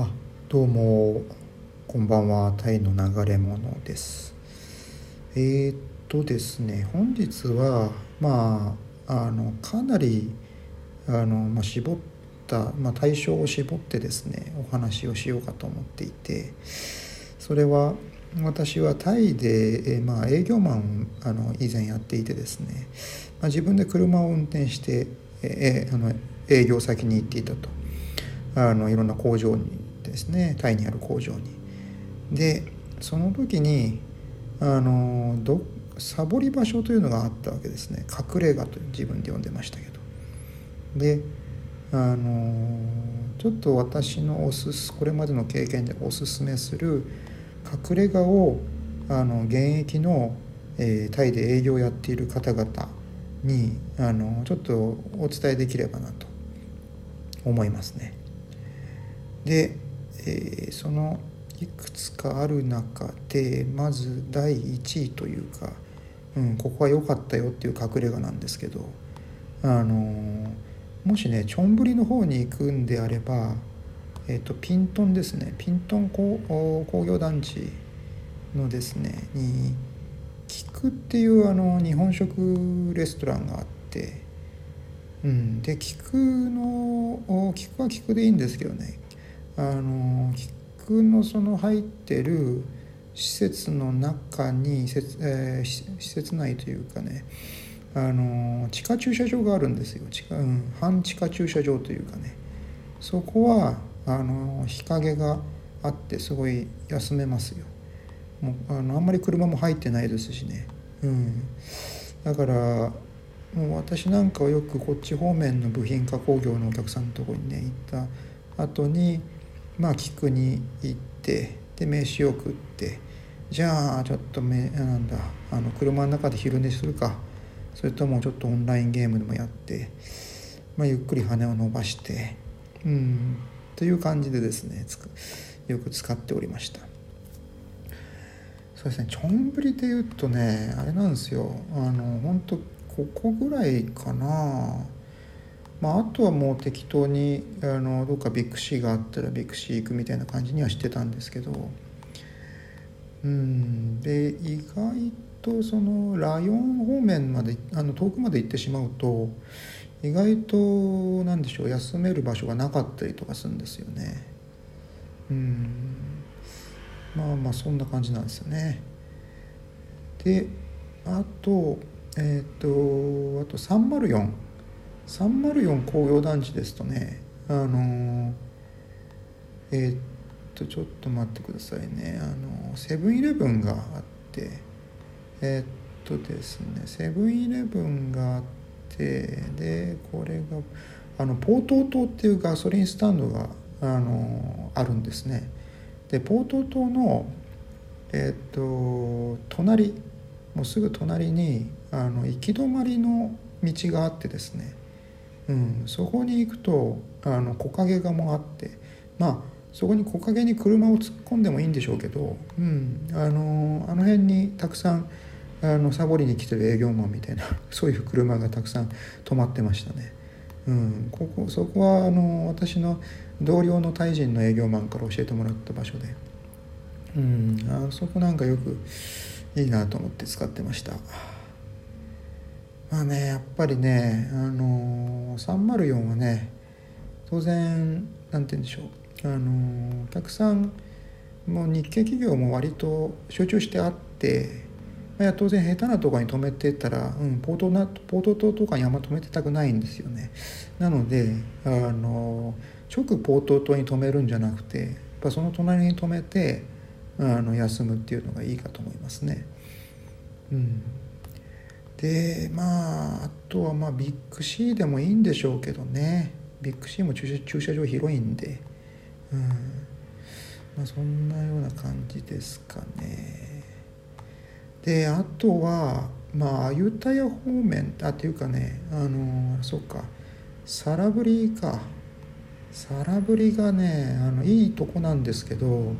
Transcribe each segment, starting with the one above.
あどうも。こんばんは。タイの流れ者です。えー、っとですね。本日はまああのかなりあの、まあ、絞った、まあ、対象を絞ってですねお話をしようかと思っていてそれは私はタイで、えまあ、営業マンをあの以前やっていてですね、まあ、自分で車を運転して、えあの営業先に行っていたと。あのいろんな工場にですねタイにある工場に。でその時にあのどサボり場所というのがあったわけですね隠れ家と自分で呼んでましたけど。であのちょっと私のおすすこれまでの経験でおすすめする隠れ家をあの現役の、えー、タイで営業をやっている方々にあのちょっとお伝えできればなと思いますね。で、えー、そのいくつかある中でまず第1位というか、うん、ここは良かったよっていう隠れ家なんですけどあのもしねチョンブリの方に行くんであれば、えーと、ピントンですね。ピントン工業団地のですねに菊っていうあの日本食レストランがあってうん、で菊の菊は菊でいいんですけどね。あの菊のその入ってる施設の中に施設,、えー、施設内というかねあの地下駐車場があるんですよ。地下、うん、半地下駐車場というかね。そこはあの日陰があってすごい休めますよ。もうあのあんまり車も入ってないですしね。うん。だからもう私なんかはよくこっち方面の部品加工業のお客さんのとこにね行った後にまあ菊に行ってで飯を食ってじゃあちょっとめなんだあの車の中で昼寝するか。それともちょっとオンラインゲームでもやって、まあ、ゆっくり羽を伸ばしてうんという感じでですねよく使っておりました。そうですねちょんぶりで言うとねあれなんですよ。あの本当ここぐらいかな。まあ、あとはもう適当にあのどっかビッグシーがあったらビッグシー行くみたいな感じにはしてたんですけど。うんで意外とそのライオン方面まであの遠くまで行ってしまうと意外と何でしょう休める場所がなかったりとかするんですよね。うん。まあまあそんな感じなんですよね。であとえっ、ー、とあと304 304工業団地ですとねあのえー、っとちょっと待ってくださいね。あのセブンイレブンがあってえー、っとですねセブンイレブンがあってでこれがあのポートー島っていうガソリンスタンドがあのあるんですね。でポートー島のえっと隣もうすぐ隣にあの行き止まりの道があってですねうん、そこに行くとあの木陰がもあってまあそこに木陰に車を突っ込んでもいいんでしょうけど、うん、あのあの辺にたくさんあのサボりに来てる営業マンみたいな そういう車がたくさん止まってましたね。うん、ここそこはあの私の同僚のタイ人の営業マンから教えてもらった場所で、うん、あそこなんかよくいいなと思って使ってました。まあねやっぱりねあの304はね当然何て言うんでしょう。あのお客さんも日系企業も割と集中してあっていや当然下手なとこに止めてたら、うん、ポートなポート島とかにあんま止めてたくないんですよね。なのであの直ポート島に止めるんじゃなくてやっぱその隣に止めてあの休むっていうのがいいかと思いますね。うん。でまああとはまあビッグシーでもいいんでしょうけどね。ビッグシーも駐車場広いんで。うん。まあそんなような感じですかね。であとはまあアユタヤ方面あっていうかねあのそっか。サラブリか。サラブリがねあのいいとこなんですけどこ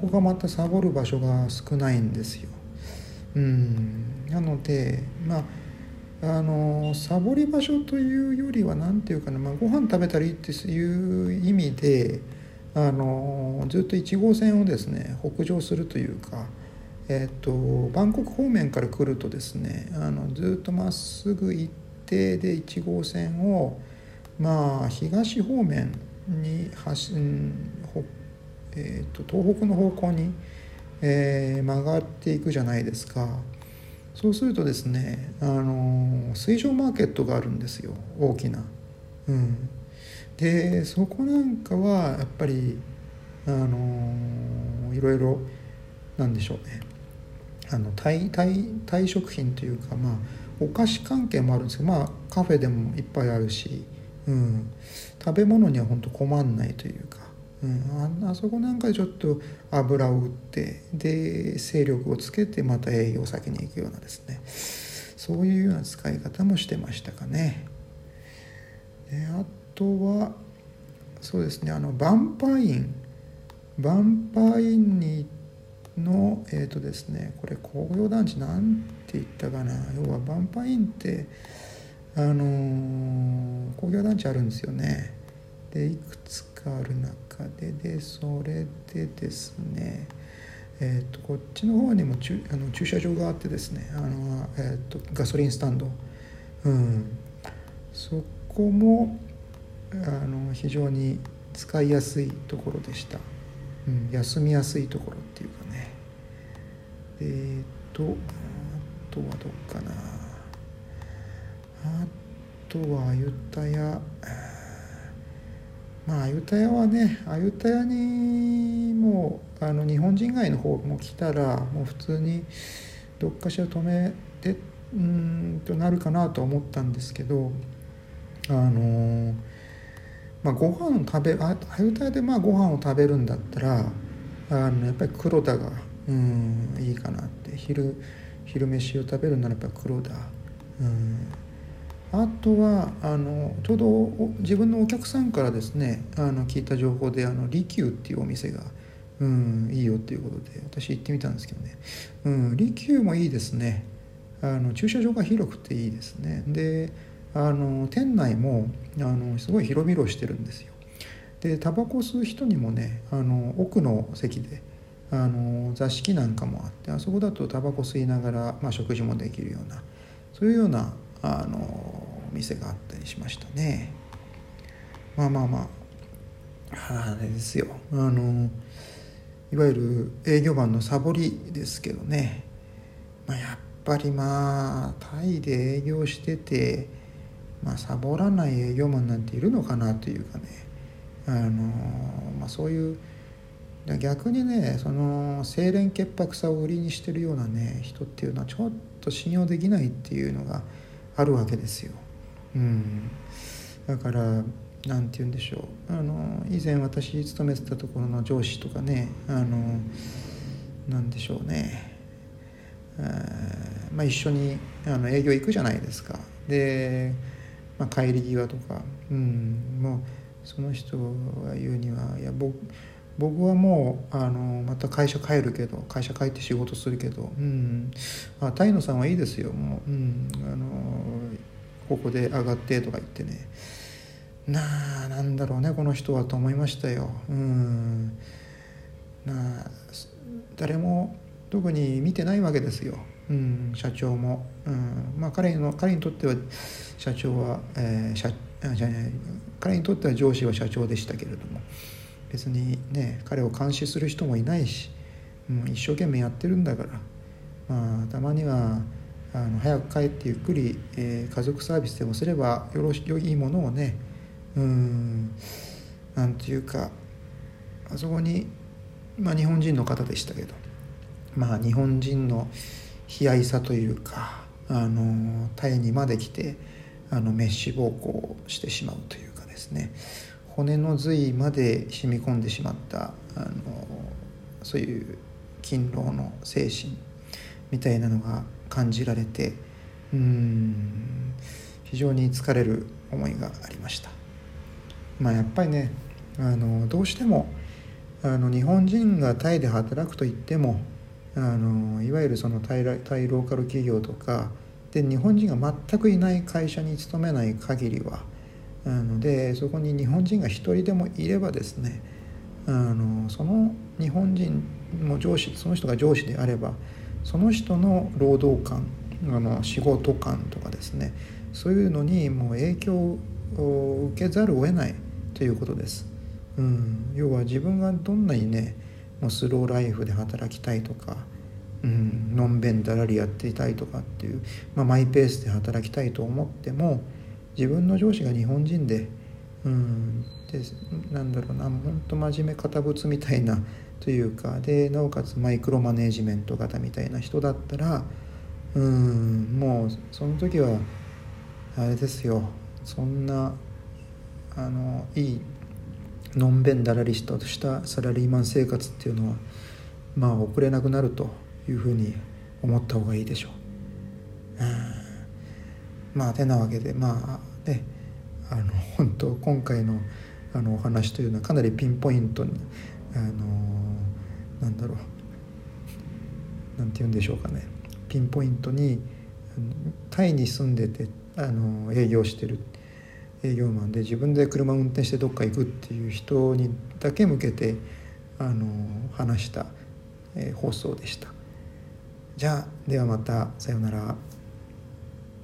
こがまたサボる場所が少ないんですよ。うん。なのでまああのサボり場所というよりは何て言うかな、まあ、ご飯食べたらいいっていう意味であのずっと1号線をですね北上するというか、えっとバンコク方面から来るとですねあのずっとまっすぐ行ってで1号線をまあ東方面に走、えーと、東北の方向に、えー、曲がっていくじゃないですか。そうするとですね、あの水上マーケットがあるんですよ大きな。うん、でそこなんかはやっぱりあのいろいろなんでしょうね。あの対対対食品というかまあお菓子関係もあるんですけどまあカフェでもいっぱいあるし、うん、食べ物には本当困んないというか、うん、ああそこなんかちょっと油を売ってで勢力をつけてまた営業先に行くようなですね。そういうような使い方もしてましたかね。であとはそうですね。あのバンパイン。バンパインにのえっ、ー、とですねこれ工業団地なんて言ったかな。要はバンパインってあのー、工業団地あるんですよね。でいくつかある中ででそれでですねえーと、こっちの方にも駐あの駐車場があってですねあの、えーと、ガソリンスタンド、うん、そこもあの非常に使いやすいところでした、うん、休みやすいところっていうかね。えっ、ー、とあとはどっかな。あとはアユタヤまあアユタヤはねアユタヤにもうあの日本人街の方も来たらもう普通にどっかしら止めてうんとなるかなと思ったんですけどあのまあ、ご飯を食べああゆたやでまあご飯を食べるんだったらあのやっぱり黒田がうんいいかなって。昼昼飯を食べるならやっぱ黒田。うん。あとはあのちょうど自分のお客さんからですねあの聞いた情報であの利休っていうお店が、うん、いいよっていうことで私行ってみたんですけどね、うん、利休もいいですね。あの駐車場が広くていいですね。であの店内もあのすごい広々してるんですよ。でタバコ吸う人にもねあの奥の席であの座敷なんかもあってあそこだとタバコ吸いながら、まあ、食事もできるようなそういうようなあの店があったりしましたね。まあまあまああれですよ。あのいわゆる営業マンのサボりですけどね、まあ、やっぱりまあタイで営業しててまあ、サボらない営業マンなんているのかなというかね。あの、まあ、そういう逆にねその清廉潔白さを売りにしてるようなね人っていうのはちょっと信用できないっていうのがあるわけですよ。うん、だから何て言うんでしょう。あの以前私勤めてたところの上司とかねあの何でしょうね。まあ、一緒にあの営業行くじゃないですか。でまあ、帰り際とか、うん、もうその人が言うにはいや僕僕はもうあのまた会社帰るけど会社帰って仕事するけど、うん、あタイノさんはいいですよもう、うん、あのここで上がってとか言ってね。なあなんだろうねこの人はと思いましたよ。うん。なあ誰も特に見てないわけですよ。うん、社長も、うん。まあ、彼の彼にとっては社長は、えー、社じゃ彼にとっては上司は社長でしたけれども。別にね彼を監視する人もいないし、うん、一生懸命やってるんだから、まあ、たまにはあの早く帰ってゆっくり、えー、家族サービスでもすればよろし良いものをねうんなんていうかあそこに、まあ、日本人の方でしたけどまあ日本人の悲哀さというかあのタイにまで来てあのメッシ暴行してしまうというかですね。骨の髄まで染み込んでしまったあのそういう勤労の精神みたいなのが感じられてうん非常に疲れる思いがありました。まあ、やっぱりねあのどうしてもあの日本人がタイで働くといってもあのいわゆるそのタイローカル企業とかで日本人が全くいない会社に勤めない限りはのでそこに日本人が一人でもいればですねあのその日本人も上司その人が上司であればその人の労働観あの仕事観とかですねそういうのにもう影響を受けざるを得ないということです。うん、要は自分がどんなにねもうスローライフで働きたいとか、うん、のんべんだらりやっていたいとかっていう、まあ、マイペースで働きたいと思っても自分の上司が日本人で,、うん、でなんだろうな本当真面目堅物みたいなというかでなおかつマイクロマネージメント型みたいな人だったらうんもうその時はあれですよそんなあのいいのんべんだらりとしたサラリーマン生活っていうのはまあ送れなくなるというふうに思った方がいいでしょう。まあてなわけでまあねあの本当今回のあのお話というのはかなりピンポイントにあのなんだろうなんて言うんでしょうかねピンポイントにタイに住んでてあの営業してる営業マンで自分で車運転してどっか行くっていう人にだけ向けてあの話した、えー、放送でした。じゃあではまたさようなら。